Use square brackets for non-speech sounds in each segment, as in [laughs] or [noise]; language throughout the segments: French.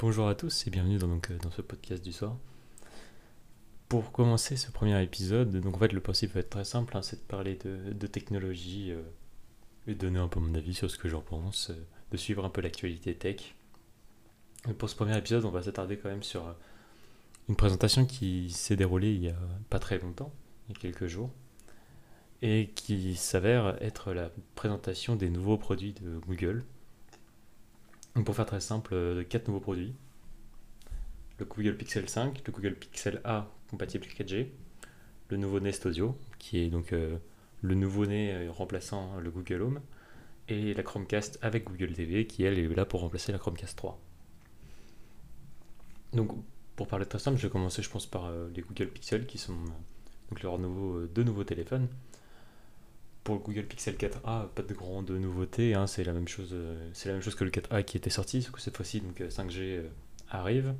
Bonjour à tous et bienvenue dans, euh, dans ce podcast du soir. Pour commencer ce premier épisode, donc en fait le principe va être très simple, hein, c'est de parler de, de technologie euh, et donner un peu mon avis sur ce que j'en pense, euh, de suivre un peu l'actualité tech. Pour ce premier épisode, on va s'attarder quand même sur une présentation qui s'est déroulée il y a pas très longtemps, il y a quelques jours, et qui s'avère être la présentation des nouveaux produits de Google. Donc pour faire très simple, euh, quatre nouveaux produits. Le Google Pixel 5, le Google Pixel A compatible 4G, le nouveau Nest Audio, qui est donc euh, le nouveau-né euh, remplaçant le Google Home, et la Chromecast avec Google TV, qui elle est là pour remplacer la Chromecast 3. Donc pour parler très simple, je vais commencer je pense par euh, les Google Pixel, qui sont euh, donc leurs nouveaux, euh, deux nouveaux téléphones. Pour le Google Pixel 4a, pas de grande nouveauté, hein, c'est la même chose, euh, c'est la même chose que le 4a qui était sorti, sauf que cette fois-ci donc euh, 5G euh, arrive.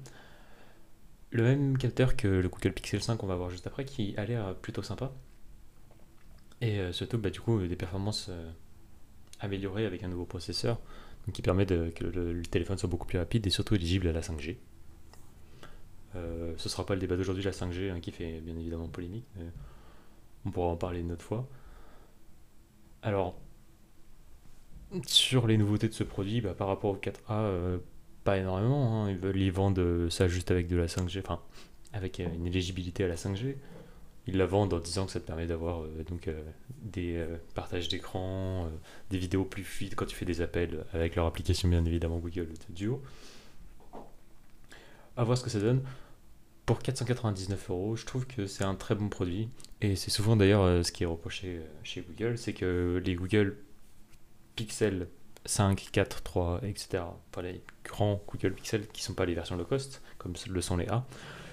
Le même capteur que le Google Pixel 5 qu'on va voir juste après, qui a l'air plutôt sympa. Et euh, surtout, bah, du coup, euh, des performances euh, améliorées avec un nouveau processeur, qui permet que le, téléphone soit beaucoup plus rapide et surtout éligible à la 5G. Euh, ce sera pas le débat d'aujourd'hui, la 5G, hein, qui fait bien évidemment polémique, mais on pourra en parler une autre fois. Alors, sur les nouveautés de ce produit, bah, par rapport au 4A, euh, pas énormément. hein. Ils veulent, vendent euh, ça juste avec de la 5G, enfin, avec euh, une éligibilité à la 5G. Ils la vendent en disant que ça te permet d'avoir donc des partages d'écran, des vidéos plus fluides quand tu fais des appels avec leur application bien évidemment Google Duo. À voir ce que ça donne. Pour 499 euros, je trouve que c'est un très bon produit. Et c'est souvent d'ailleurs euh, ce qui est reproché euh, chez Google, c'est que les Google Pixel 5, 4, 3, etc., enfin les grands Google Pixel qui sont pas les versions low cost, comme le sont les A,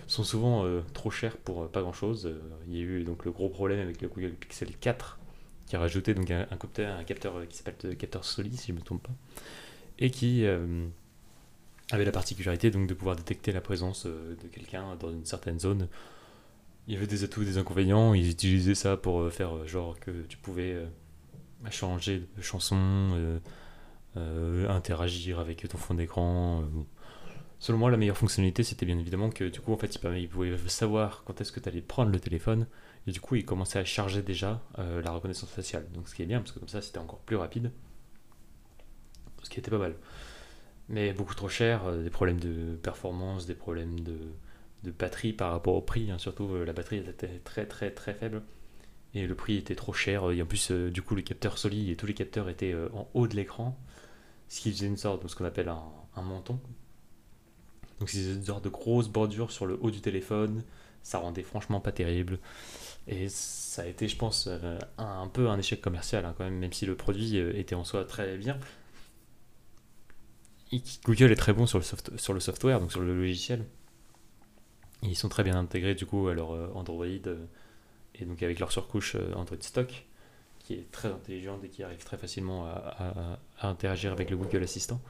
sont souvent euh, trop chers pour pas grand chose. il y a eu donc le gros problème avec le Google Pixel 4 qui a rajouté donc un, capteur, un capteur qui s'appelle le capteur Soli, si je me trompe pas, et qui avait la particularité donc de pouvoir détecter la présence euh, de quelqu'un dans une certaine zone. Il y avait des atouts des inconvénients. Ils utilisaient ça pour euh, faire euh, genre que tu pouvais changer de chanson, interagir avec ton fond d'écran. Selon moi, la meilleure fonctionnalité, c'était bien évidemment que du coup, en fait, il, pouvait savoir quand est-ce que tu allais prendre le téléphone. Et du coup, il commençait à charger déjà la reconnaissance faciale. Donc, ce qui est bien, parce que comme ça, c'était encore plus rapide. Ce qui était pas mal. Mais beaucoup trop cher, euh, des problèmes de performance, des problèmes de, de batterie par rapport au prix. hein. Surtout, euh, la batterie était très très très faible. Et le prix était trop cher. Et en plus, euh, du coup, le capteur Soli et tous les capteurs étaient euh, en haut de l'écran. Ce qui faisait une sorte de ce qu'on appelle un, menton. Donc, c'est une sorte de grosse bordure sur le haut du téléphone. Ça rendait franchement pas terrible. Et ça a été, je pense, euh, un, peu un échec commercial hein, quand même, même si le produit euh, était en soi très bien. Google est très bon sur le, software, donc sur le logiciel. Ils sont très bien intégrés du coup à leur euh, Android euh, et donc avec leur surcouche euh, Android Stock qui est très intelligente et qui arrive très facilement à, interagir avec le Google Assistant.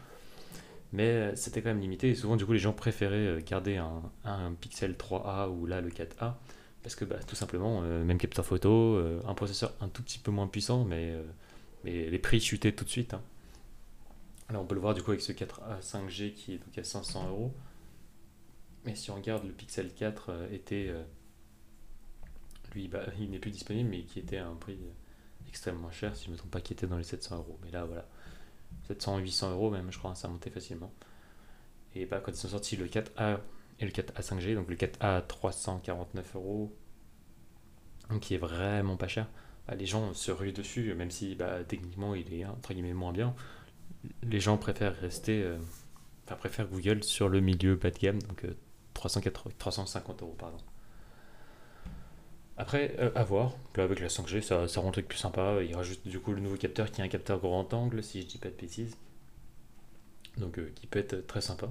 Mais c'était quand même limité et souvent du coup les gens préféraient garder un, Pixel 3a ou là le 4a parce que bah, tout simplement même capteur photo, un processeur un tout petit peu moins puissant mais, mais les prix chutaient tout de suite. hein. Là on peut le voir du coup avec ce 4A 5G qui est à 500 euros. Mais si on regarde le Pixel 4 euh, était euh, lui bah, [laughs] il n'est plus disponible mais qui était à un prix euh, extrêmement cher si je ne me trompe pas qui était dans les 700 euros. Mais là voilà 700 800 euros même je crois ça a monté facilement. Et bah quand ils sont sortis le 4A et le 4A 5G donc le 4A à 349 euros qui est vraiment pas cher. bah, les gens se ruent dessus même si bah, techniquement il est entre guillemets moins bien. Les gens préfèrent rester euh, enfin préfèrent Google sur le milieu bas de gamme donc euh, 380 350 euros pardon. Après, euh, à voir. Avec la 5G, ça, ça rend le truc plus sympa. Il rajoute du coup le nouveau capteur qui est un capteur grand angle, si je dis pas de bêtises. Donc, euh, qui peut être très sympa.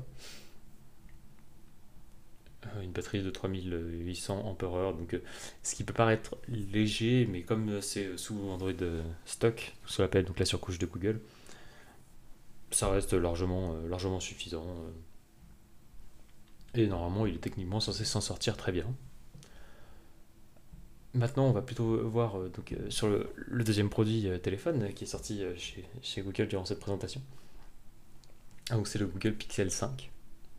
Euh, une batterie de 3800 Ah, donc euh, ce qui peut paraître léger, mais comme euh, c'est sous Android euh, stock, qu'on appelle donc la surcouche de Google, ça reste largement, euh, largement suffisant. euh. Et normalement, il est techniquement censé s'en sortir très bien. Maintenant, on va plutôt voir euh, donc, sur le, deuxième produit téléphone qui est sorti chez, chez Google durant cette présentation. Ah, donc c'est le Google Pixel 5,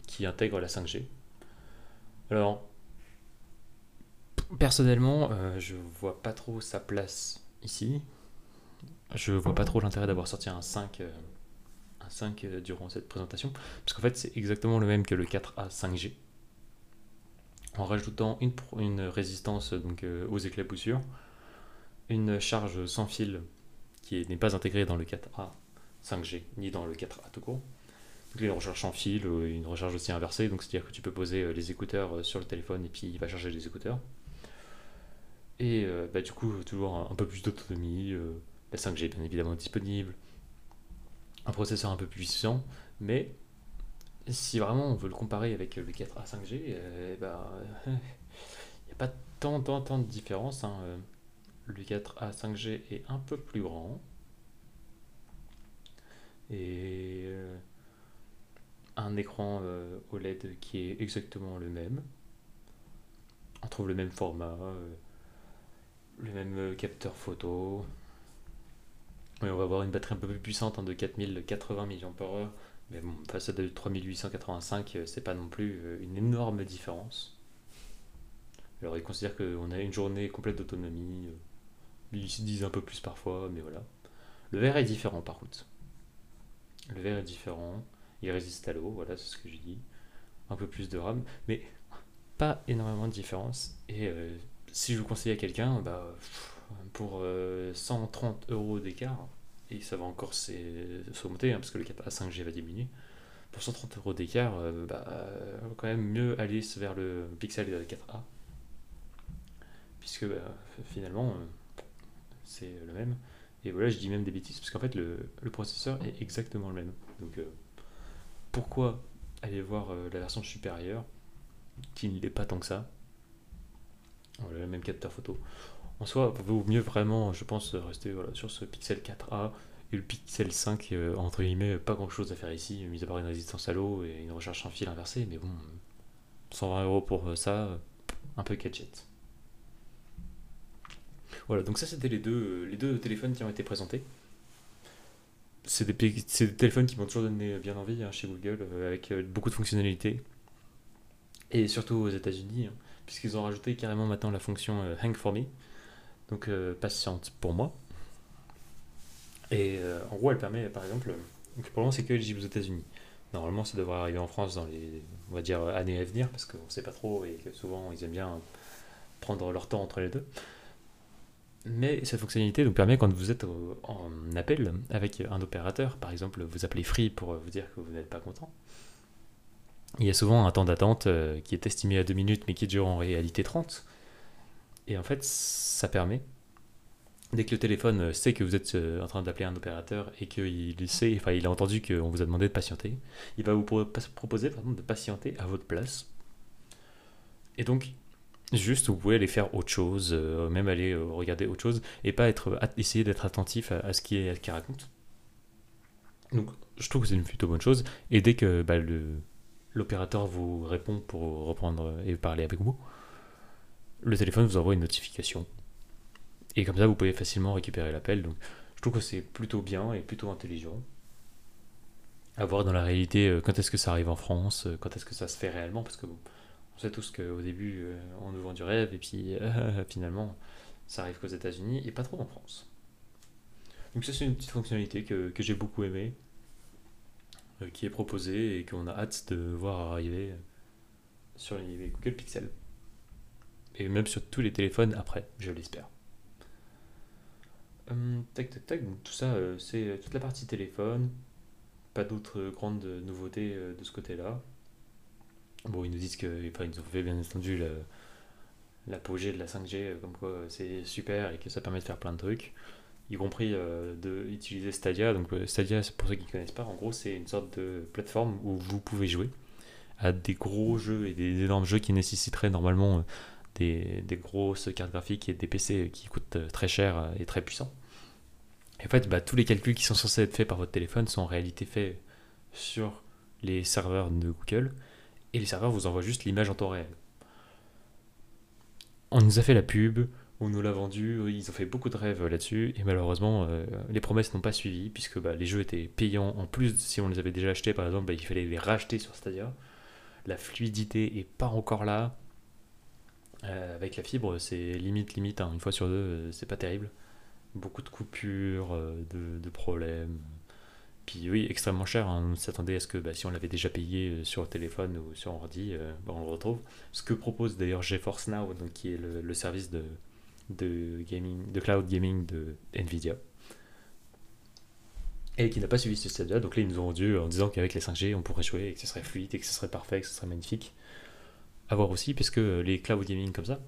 qui intègre la 5G. Alors, personnellement, euh, je vois pas trop sa place ici. Je vois pas trop l'intérêt d'avoir sorti un 5, euh, un 5 euh, durant cette présentation, parce qu'en fait c'est exactement le même que le 4A 5G, en rajoutant une, une résistance donc, aux éclaboussures, une charge sans fil qui n'est pas intégrée dans le 4A 5G, ni dans le 4A tout court. Donc, une recharge sans fil, une recharge aussi inversée, donc c'est-à-dire que tu peux poser les écouteurs sur le téléphone et puis il va charger les écouteurs. Et bah, du coup, toujours un, peu plus d'autonomie, la 5G est bien évidemment disponible, un processeur un peu puissant, mais si vraiment on veut le comparer avec le 4A 5G, [laughs] il n'y a pas tant, tant, tant de différence. Hein. Le 4A 5G est un peu plus grand. Et euh, un écran euh, OLED qui est exactement le même. On trouve le même format, euh, le même capteur photo, on va avoir une batterie un peu plus puissante hein, de 4080 mAh, mais bon, face à de 3885, euh, c'est pas non plus euh, une énorme différence. Alors ils considèrent qu'on a une journée complète d'autonomie, euh, ils se disent un peu plus parfois, mais voilà. Le verre est différent par contre. Le verre est différent, il résiste à l'eau, voilà, c'est ce que j'ai dit. Un peu plus de RAM, mais pas énormément de différence. Et si je vous conseille à quelqu'un, bah pour 130 euh, euros d'écart, et ça va encore s'augmenter, hein, parce que le 4A 5G va diminuer. Pour 130 euros d'écart, euh, bah, quand même mieux aller vers le Pixel 4A, puisque bah, finalement, euh, c'est le même. Et voilà, je dis même des bêtises, parce qu'en fait, le, processeur est exactement le même. Donc, pourquoi aller voir la version supérieure, qui ne l'est pas tant que ça? Voilà, le même capteur photo en soi, vaut mieux vraiment, je pense, rester sur ce Pixel 4a et le Pixel 5, euh, entre guillemets, pas grand chose à faire ici, mis à part une résistance à l'eau et une recharge sans fil inversée, mais bon, 120 euros pour euh, ça, un peu gadget. Voilà, donc ça c'était les deux, les deux téléphones qui ont été présentés. C'est des, téléphones qui m'ont toujours donné bien envie hein, chez Google, euh, avec beaucoup de fonctionnalités. Et surtout aux États-Unis, hein, puisqu'ils ont rajouté carrément maintenant la fonction Hang for Me, donc euh, patiente pour moi. Et euh, en gros, elle permet, par exemple, donc pour le moment, c'est que éligible aux États-Unis. Normalement, ça devrait arriver en France dans les, on va dire, années à venir, parce qu'on ne sait pas trop et que souvent, ils aiment bien prendre leur temps entre les deux. Mais cette fonctionnalité nous permet, quand vous êtes en appel avec un opérateur, par exemple, vous appelez Free pour vous dire que vous n'êtes pas content, il y a souvent un temps d'attente euh, qui est estimé à 2 minutes, mais qui dure en réalité 30. Et en fait, ça permet, dès que le téléphone sait que vous êtes euh, en train d'appeler un opérateur et qu'il sait, enfin, il a entendu qu'on vous a demandé de patienter, il va vous proposer pardon, de patienter à votre place. Et donc, juste, vous pouvez aller faire autre chose, euh, même aller euh, regarder autre chose, et pas être, essayer d'être attentif à, ce qu'il raconte. Donc, je trouve que c'est une plutôt bonne chose. Et dès que bah, l'opérateur vous répond pour reprendre et parler avec vous, le téléphone vous envoie une notification. Et comme ça, vous pouvez facilement récupérer l'appel. Donc, je trouve que c'est plutôt bien et plutôt intelligent. À voir dans la réalité euh, quand est-ce que ça arrive en France, euh, quand est-ce que ça se fait réellement, parce que on sait tous qu'au début, euh, on nous vend du rêve, et puis [laughs] finalement, ça arrive qu'aux États-Unis et pas trop en France. Donc, ça, c'est une petite fonctionnalité que, que j'ai beaucoup aimée, qui est proposée et qu'on a hâte de voir arriver sur les Google Pixel et même sur tous les téléphones après, je l'espère. Hum, tac tac tac, tout ça euh, c'est euh, toute la partie téléphone, pas d'autres grandes nouveautés euh, de ce côté-là. Bon, ils nous disent que, enfin, ont fait bien entendu l'apogée de la 5G, comme quoi c'est super et que ça permet de faire plein de trucs, y compris d'utiliser Stadia. Donc Stadia, pour ceux qui ne connaissent pas, en gros c'est une sorte de plateforme où vous pouvez jouer à des gros jeux et des énormes jeux qui nécessiteraient normalement des, grosses cartes graphiques et des PC qui coûtent euh, très cher et très puissants. Et en fait, bah, tous les calculs qui sont censés être faits par votre téléphone sont en réalité faits sur les serveurs de Google et les serveurs vous envoient juste l'image en temps réel. On nous a fait la pub, on nous l'a vendu, ils ont fait beaucoup de rêves là-dessus et malheureusement euh, les promesses n'ont pas suivi puisque bah, les jeux étaient payants en plus si on les avait déjà achetés par exemple bah, il fallait les racheter sur Stadia la fluidité est pas encore là. Euh, avec la fibre, c'est limite, limite, hein, une fois sur deux, euh, c'est pas terrible. Beaucoup de coupures, euh, de, problèmes. Puis oui, extrêmement cher. Hein. On s'attendait à ce que bah, si on l'avait déjà payé sur téléphone ou sur ordi, bah, on le retrouve. Ce que propose d'ailleurs GeForce Now, donc, qui est le, service de, de, gaming, de cloud gaming de Nvidia et qui n'a pas suivi ce stade-là. Donc là, ils nous ont rendu en disant qu'avec les 5G, on pourrait jouer et que ce serait fluide et que ce serait parfait, que ce serait magnifique. À voir aussi, puisque les cloud gaming comme ça,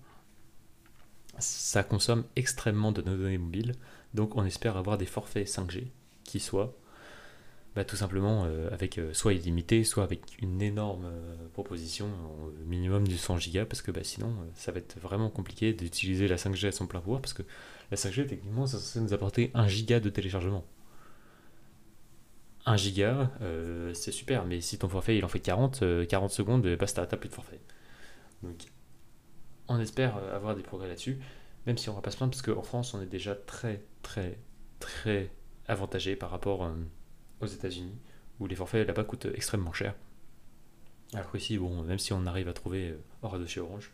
ça consomme extrêmement de nos données mobiles. Donc on espère avoir des forfaits 5G qui soient bah, tout simplement euh, avec euh, soit illimité, soit avec une énorme euh, proposition, au minimum du 100 Go, parce que bah, sinon ça va être vraiment compliqué d'utiliser la 5G à son plein pouvoir, parce que la 5G techniquement ça nous apporter 1 giga de téléchargement. 1 giga, c'est super, mais si ton forfait il en fait 40, 40 euh, secondes, basta, t'as plus de forfait. Donc, on espère avoir des progrès là-dessus, même si on va pas se plaindre, parce qu'en France, on est déjà très, très, très avantagé par rapport aux États-Unis, où les forfaits là-bas coûtent extrêmement cher. Alors qu'ici, bon, même si on arrive à trouver, hors de chez Orange,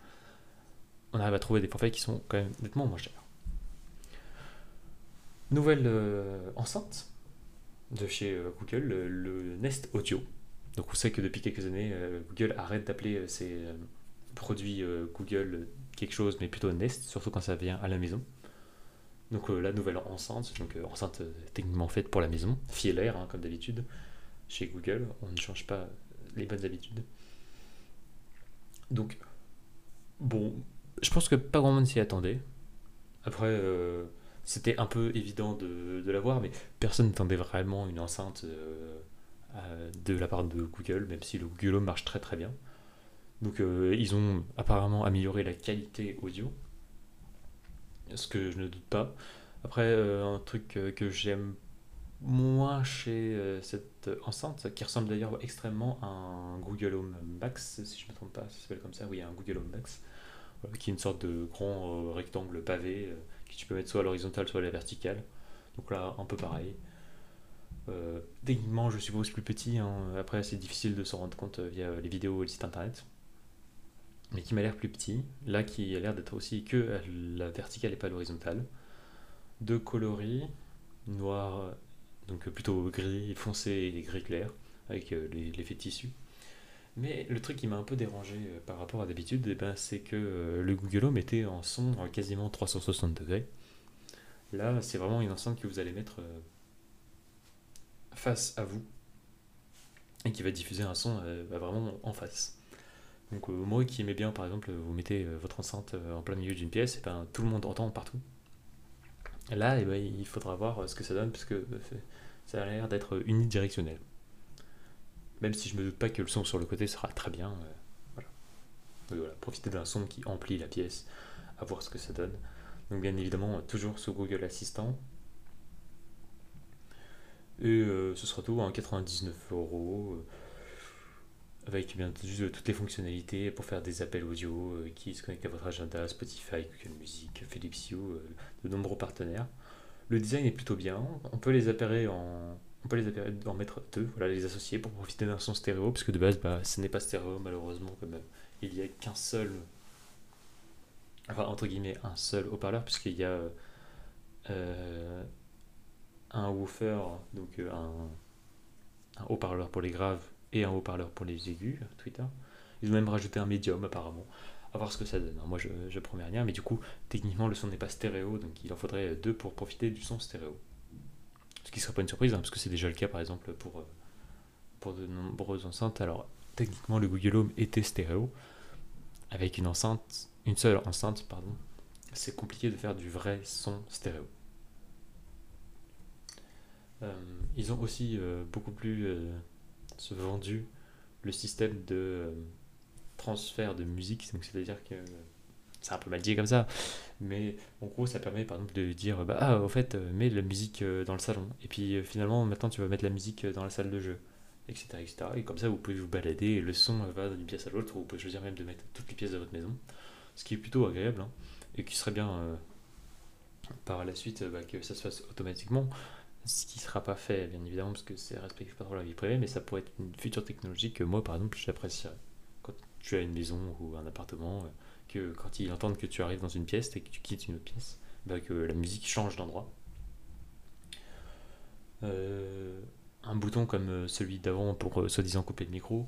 on arrive à trouver des forfaits qui sont quand même nettement moins chers. Nouvelle enceinte de chez euh, Google, le, Nest Audio. Donc on sait que depuis quelques années, euh, Google arrête d'appeler euh, ses produits Google quelque chose, mais plutôt Nest, surtout quand ça vient à la maison. Donc la nouvelle enceinte, donc enceinte techniquement faite pour la maison, filaire hein, comme d'habitude, chez Google, on ne change pas les bonnes habitudes. Donc, bon, je pense que pas grand monde s'y attendait. Après, c'était un peu évident de, de l'avoir, mais personne n'attendait vraiment une enceinte euh, de la part de Google, même si le Google Home marche très très bien. Donc euh, ils ont apparemment amélioré la qualité audio, ce que je ne doute pas. Après, euh, un truc que j'aime moins chez cette enceinte, qui ressemble d'ailleurs extrêmement à un Google Home Max, si je ne me trompe pas, ça s'appelle comme ça, oui, un Google Home Max, qui est une sorte de grand rectangle pavé que tu peux mettre soit à l'horizontale, soit à la verticale. Donc là, un peu pareil. Euh, techniquement, je suppose plus petit. Hein. Après, c'est difficile de s'en rendre compte euh, via les vidéos et le site internet. Mais qui m'a l'air plus petit. Là, qui a l'air d'être aussi que la verticale et pas l'horizontale. Deux coloris, noir, donc plutôt gris foncé et gris clair, avec euh, l'effet tissu. Mais le truc qui m'a un peu dérangé euh, par rapport à d'habitude, eh ben, c'est que euh, le Google Home était en son quasiment 360 degrés. Là, c'est vraiment une enceinte que vous allez mettre face à vous et qui va diffuser un son bah, vraiment en face. Donc moi qui aimais bien, par exemple, vous mettez votre enceinte en plein milieu d'une pièce, et ben, tout le monde entend partout. Là, eh ben, il faudra voir ce que ça donne, parce que ça a l'air d'être unidirectionnel. Même si je me doute pas que le son sur le côté sera très bien. Euh, voilà. d'un son qui emplit la pièce, à voir ce que ça donne. Donc bien évidemment, toujours sous Google Assistant. Et euh, ce sera tout, à 99 euros. Euh, avec bien juste toutes les fonctionnalités pour faire des appels audio qui se connectent à votre agenda, Spotify, Google Music, Philips Hue, de nombreux partenaires. Le design est plutôt bien. On peut les appairer en, on peut les en mettre deux, voilà, les associer pour profiter d'un son stéréo, parce que de base, bah, ce n'est pas stéréo malheureusement, comme il n'y a qu'un seul, enfin entre guillemets, un seul haut-parleur, puisqu'il y a euh, un woofer, donc euh, un, haut-parleur pour les graves et un haut-parleur pour les aigus, Twitter. Ils ont même rajouté un médium apparemment. À voir ce que ça donne. Moi je, je promets rien, mais du coup, techniquement, le son n'est pas stéréo, donc il en faudrait deux pour profiter du son stéréo. Ce qui ne serait pas une surprise, hein, parce que c'est déjà le cas par exemple pour, euh, pour de nombreuses enceintes. Alors techniquement le Google Home était stéréo, avec une enceinte, une seule enceinte, pardon. C'est compliqué de faire du vrai son stéréo. Euh, ils ont aussi euh, beaucoup plus vendu le système de transfert de musique, donc c'est-à-dire que c'est un peu mal dit comme ça, mais en gros ça permet par exemple de dire bah ah, au fait euh, mets la musique euh, dans le salon. Et puis euh, finalement maintenant tu vas mettre la musique dans la salle de jeu etc etc et comme ça vous pouvez vous balader et le son va d'une pièce à l'autre vous pouvez choisir même de mettre toutes les pièces de votre maison ce qui est plutôt agréable hein, et qui serait bien par la suite bah, que ça se fasse automatiquement ce qui ne sera pas fait bien évidemment parce que c'est respecté pas trop la vie privée mais ça pourrait être une future technologie que moi par exemple j'apprécierais tu as une maison ou un appartement, que quand ils entendent que tu arrives dans une pièce et que tu quittes une autre pièce, bah, que la musique change d'endroit. un bouton comme celui d'avant pour soi-disant couper le micro,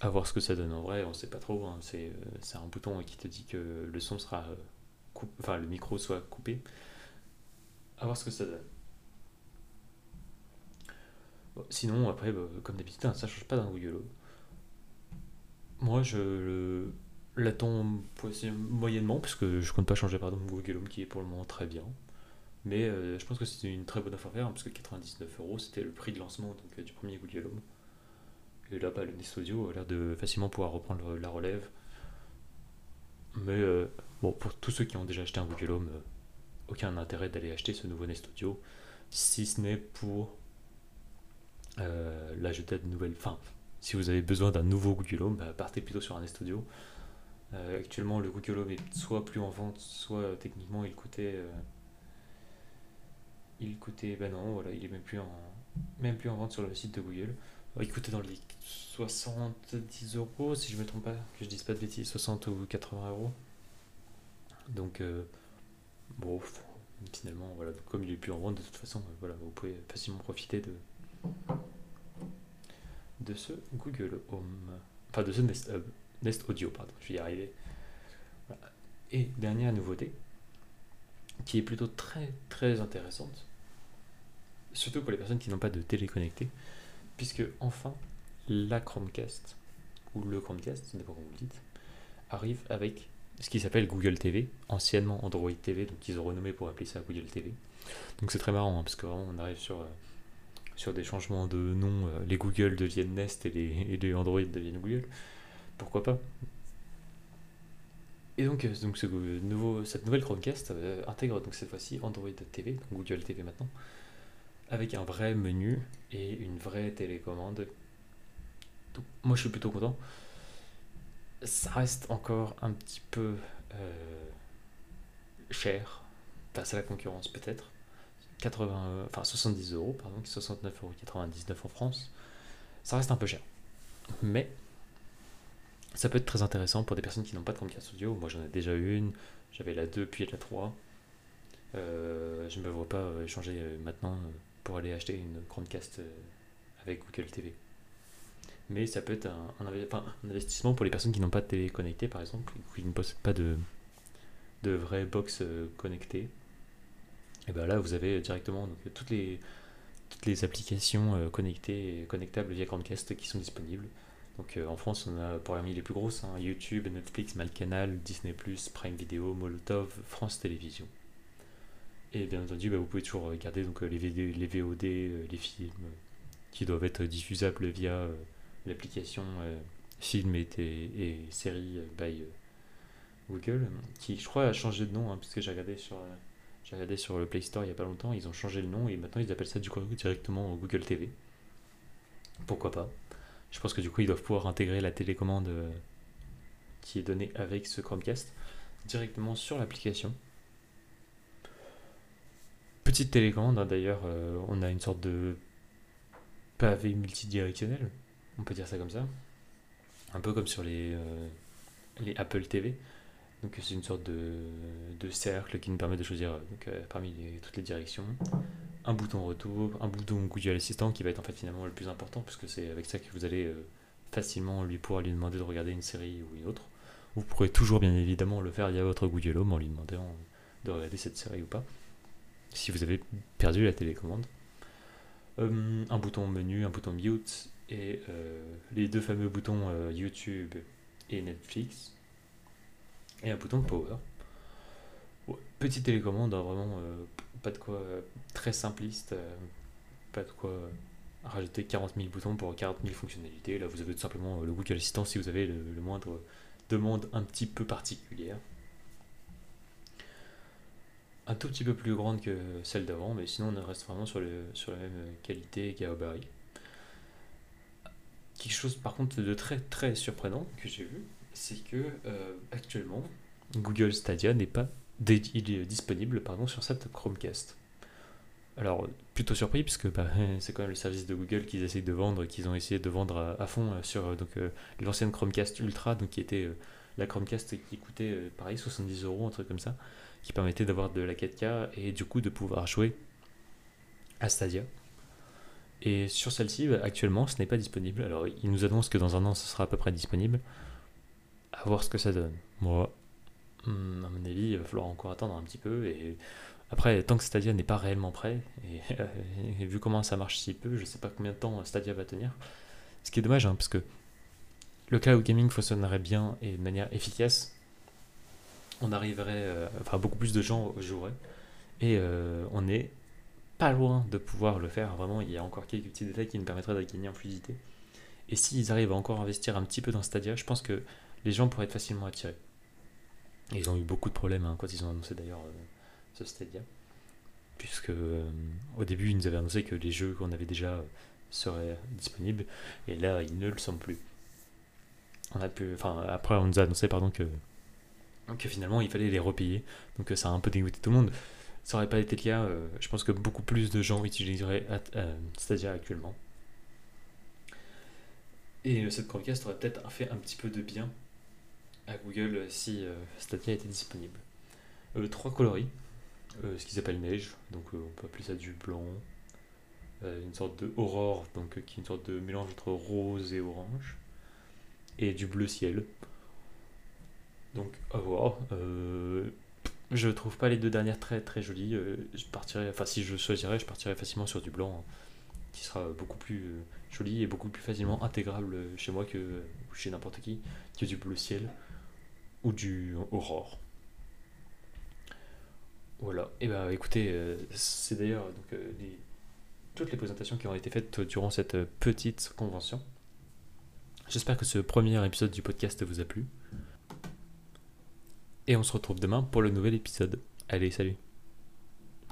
à voir ce que ça donne en vrai, on sait pas trop. Hein. C'est, un bouton qui te dit que le son sera. enfin, le micro soit coupé. À voir ce que ça donne sinon, après, bah, comme d'habitude, hein, ça change pas d'un Google. Moi, je l'attends moyennement, parce que je compte pas changer pardon, mon Google Home qui est pour le moment très bien. Mais euh, je pense que c'est une très bonne affaire, hein, parce que 99 euros c'était le prix de lancement euh, du premier Google Home. Et là, bah, le Nest Audio a l'air de facilement pouvoir reprendre la relève. Mais euh, bon, pour tous ceux qui ont déjà acheté un Google Home, aucun intérêt d'aller acheter ce nouveau Nest Audio, si ce n'est pour euh, là, je de nouvelles. Enfin, si vous avez besoin d'un nouveau Google Home, bah, partez plutôt sur un Nest Audio. Euh, actuellement, le Google Home est soit plus en vente, soit euh, techniquement il coûtait. il coûtait. Ben non, voilà, il est même plus en, même plus en vente sur le site de Google. Il coûtait dans les 70 euros, si je me trompe pas, que je dise pas de bêtises, 60 ou 80 euros. Donc, bon, finalement, voilà, comme il est plus en vente, de toute façon, voilà, vous pouvez facilement profiter de, de ce Google Home. Enfin, de ce Nest, euh, Audio, pardon, je vais y arriver. Et dernière nouveauté, qui est plutôt très très intéressante, surtout pour les personnes qui n'ont pas de télé connectée, puisque enfin la Chromecast, ou le Chromecast, n'est pas comment vous le dites, arrive avec ce qui s'appelle Google TV, anciennement Android TV, donc ils ont renommé pour appeler ça Google TV. Donc c'est très marrant, hein, parce que arrive sur euh, sur des changements de nom, euh, les Google deviennent Nest et les, Android deviennent Google. Pourquoi pas? Et donc, euh, donc ce nouveau, cette nouvelle Chromecast euh, intègre donc cette fois-ci Android TV, donc Google TV maintenant, avec un vrai menu et une vraie télécommande. Moi je suis plutôt content. Ça reste encore un petit peu cher face à la concurrence peut-être 80, euh, enfin 70 euros, pardon, 69,99 euros en France, ça reste un peu cher. Mais ça peut être très intéressant pour des personnes qui n'ont pas de Chromecast audio. Moi j'en ai déjà une, j'avais la 2 puis la 3. Euh, je ne me vois pas euh, changer maintenant pour aller acheter une Chromecast avec Google TV. Mais ça peut être un, investissement pour les personnes qui n'ont pas de télé connectée par exemple, qui ne possèdent pas de, de vraie box connectée et bien là, vous avez directement toutes, les, toutes les applications euh, connectées connectables via Chromecast qui sont disponibles. Donc euh, en France, on a parmi les plus grosses hein, YouTube, Netflix, Malcanal, Disney, Prime Video, Molotov, France Télévisions. Et bien entendu, bah, vous pouvez toujours regarder donc, les, les VOD, euh, les films qui doivent être diffusables via l'application Film et, et, séries by Google, qui je crois a changé de nom, hein, puisque j'ai regardé sur j'ai regardé sur le Play Store il n'y a pas longtemps, ils ont changé le nom et maintenant ils appellent ça du coup directement Google TV. Pourquoi pas Je pense que du coup ils doivent pouvoir intégrer la télécommande euh, qui est donnée avec ce Chromecast directement sur l'application. Petite télécommande hein, d'ailleurs, euh, on a une sorte de pavé multidirectionnel, on peut dire ça comme ça. Un peu comme sur les, euh, les Apple TV. Donc c'est une sorte de, cercle qui nous permet de choisir donc, euh, parmi toutes les directions un bouton retour, un bouton Google Assistant qui va être en fait finalement le plus important puisque c'est avec ça que vous allez euh, facilement lui pouvoir lui demander de regarder une série ou une autre. Vous pourrez toujours bien évidemment le faire via votre Google Home en lui demandant de regarder cette série ou pas si vous avez perdu la télécommande. Euh, un bouton menu, un bouton mute et les deux fameux boutons YouTube et Netflix et un bouton power. petite télécommande, hein, vraiment euh, pas de quoi euh, très simpliste, euh, pas de quoi rajouter 40 000 boutons pour 40 000 fonctionnalités. Là, vous avez tout simplement le Google Assistant si vous avez le, moindre demande un petit peu particulière. Un tout petit peu plus grande que celle d'avant, mais sinon on reste vraiment sur, le, sur la même qualité gabarit. Quelque chose par contre de très très surprenant que j'ai vu, c'est que euh, actuellement, Google Stadia n'est pas disponible pardon, sur cette Chromecast. Alors, plutôt surpris, puisque bah, [laughs] c'est quand même le service de Google qu'ils essayent de vendre, qu'ils ont essayé de vendre à, fond sur donc l'ancienne Chromecast Ultra, donc qui était la Chromecast qui coûtait pareil 70 euros, un truc comme ça, qui permettait d'avoir de la 4K et du coup de pouvoir jouer à Stadia. Et sur celle-ci, bah, actuellement, ce n'est pas disponible. Alors, ils nous annoncent que dans un an, ce sera à peu près disponible. À voir ce que ça donne. Moi, hmm, à mon avis, il va falloir encore attendre un petit peu. Et après, tant que Stadia n'est pas réellement prêt, et, vu comment ça marche si peu, je ne sais pas combien de temps Stadia va tenir. Ce qui est dommage, hein, parce que le cloud gaming fonctionnerait bien et de manière efficace. On arriverait, euh, enfin, beaucoup plus de gens joueraient. Et euh, on est pas loin de pouvoir le faire. Vraiment, il y a encore quelques petits détails qui nous permettraient de gagner en fluidité. Et s'ils arrivent à encore investir un petit peu dans Stadia, je pense que les gens pourraient être facilement attirés. Ils ont eu beaucoup de problèmes hein, quand ils ont annoncé d'ailleurs euh, ce Stadia. Puisque euh, au début, ils nous avaient annoncé que les jeux qu'on avait déjà euh, seraient disponibles. Et là, ils ne le sont plus. On a pu, enfin, après, on nous a annoncé pardon, que, que finalement, il fallait les repayer. Donc ça a un peu dégoûté tout le monde ça n'aurait pas été le cas, je pense que beaucoup plus de gens utiliseraient Stadia actuellement. Et cette Chromecast aurait peut-être fait un petit peu de bien à Google si Stadia était disponible. trois coloris, ce qu'ils appellent neige, donc on peut appeler ça du blanc, une sorte de aurore, donc qui est une sorte de mélange entre rose et orange, et du bleu ciel. Donc à voir. Je trouve pas les deux dernières très très jolies. Euh, je partirais, enfin si je choisirais, je partirais facilement sur du blanc, hein, qui sera beaucoup plus euh, joli et beaucoup plus facilement intégrable chez moi que chez n'importe qui, que du bleu ciel ou du aurore. Voilà. Et bah écoutez, euh, c'est d'ailleurs donc toutes les présentations qui ont été faites durant cette petite convention. J'espère que ce premier épisode du podcast vous a plu. Et on se retrouve demain pour le nouvel épisode. Allez, salut